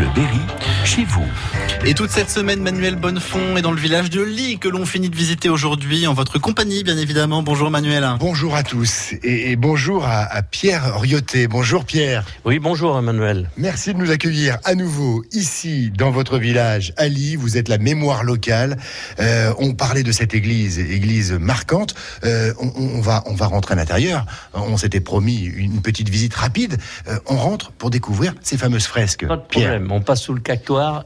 Bleu Berry, chez vous. Et toute cette semaine, Manuel Bonnefond est dans le village de Ly que l'on finit de visiter aujourd'hui en votre compagnie, bien évidemment. Bonjour Manuel. Bonjour à tous et, et bonjour à, à, Pierre Riotet. Bonjour Pierre. Oui, bonjour Emmanuel. Merci de nous accueillir à nouveau ici dans votre village à Ly. Vous êtes la mémoire locale. Euh, on parlait de cette église, église marquante. Euh, on, on, va, on va rentrer à l'intérieur. On s'était promis une petite visite rapide. Euh, on rentre pour découvrir ces fameuses fresques. Pas de problème. Pierre. On passe sous le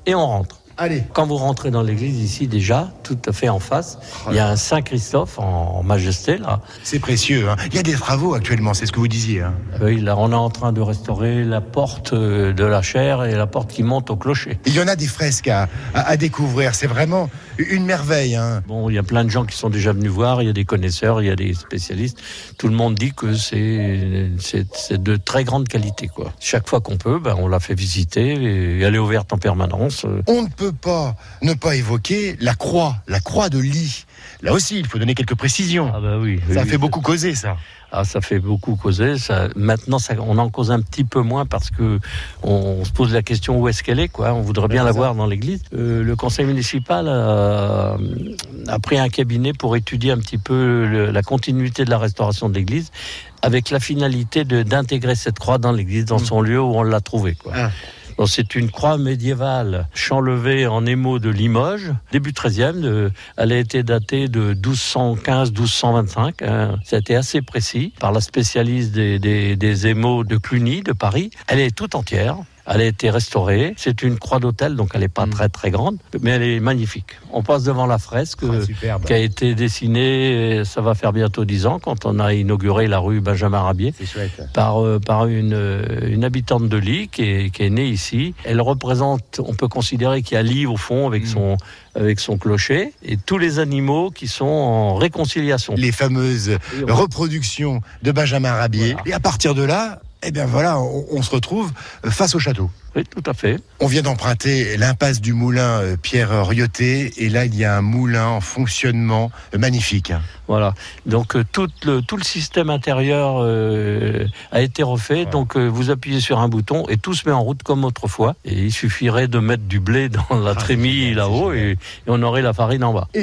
et on rentre. Allez. Quand vous rentrez dans l'église ici déjà, tout à fait en face, il y a un Saint Christophe en majesté là. C'est précieux. Hein. Il y a des travaux actuellement, c'est ce que vous disiez. Hein. Oui, là on est en train de restaurer la porte de la chaire et la porte qui monte au clocher. Il y en a des fresques à, à, à découvrir. C'est vraiment une merveille. Hein. Bon, il y a plein de gens qui sont déjà venus voir. Il y a des connaisseurs, il y a des spécialistes. Tout le monde dit que c'est c'est de très grande qualité quoi. Chaque fois qu'on peut, ben, on la fait visiter et elle est ouverte en permanence. On ne peut pas ne pas évoquer la croix, la croix de lit. Là aussi, il faut donner quelques précisions. Ah bah oui, ça oui, fait beaucoup causer, ça. Ah, ça fait beaucoup causer. Ça, maintenant, ça, on en cause un petit peu moins parce que on se pose la question où est-ce qu'elle est. Quoi. On voudrait bien la voir dans l'église. Euh, le conseil municipal a, a, pris un cabinet pour étudier un petit peu le, la continuité de la restauration de l'église avec la finalité d'intégrer cette croix dans l'église, dans son lieu où on l'a trouvée. Quoi. Ah. C'est une croix médiévale chanlevée en émaux de Limoges, début 13e. De, elle a été datée de 1215-1225. Hein. Ça a été assez précis par la spécialiste des émaux de Cluny, de Paris. Elle est toute entière. Elle a été restaurée. C'est une croix d'hôtel, donc elle n'est pas mmh. très très grande, mais elle est magnifique. On passe devant la fresque ah, qui a été dessinée, ça va faire bientôt dix ans, quand on a inauguré la rue Benjamin Rabier, par, euh, par une, une habitante de Ly qui est, qui est née ici. Elle représente, on peut considérer qu'il y a Ly au fond avec, mmh. son, avec son clocher et tous les animaux qui sont en réconciliation. Les fameuses reproductions de Benjamin Rabier. Voilà. Et à partir de là, eh bien voilà, on, on, se retrouve face au château. Oui, tout à fait. On vient d'emprunter l'impasse du moulin euh, Pierre Riotet, et là il y a un moulin en fonctionnement euh, magnifique. Voilà. Donc euh, tout le, tout le système intérieur euh, a été refait. Donc euh, vous appuyez sur un bouton et tout se met en route comme autrefois. Et il suffirait de mettre du blé dans la ah, trémie là-haut et, et, on aurait la farine en bas. Et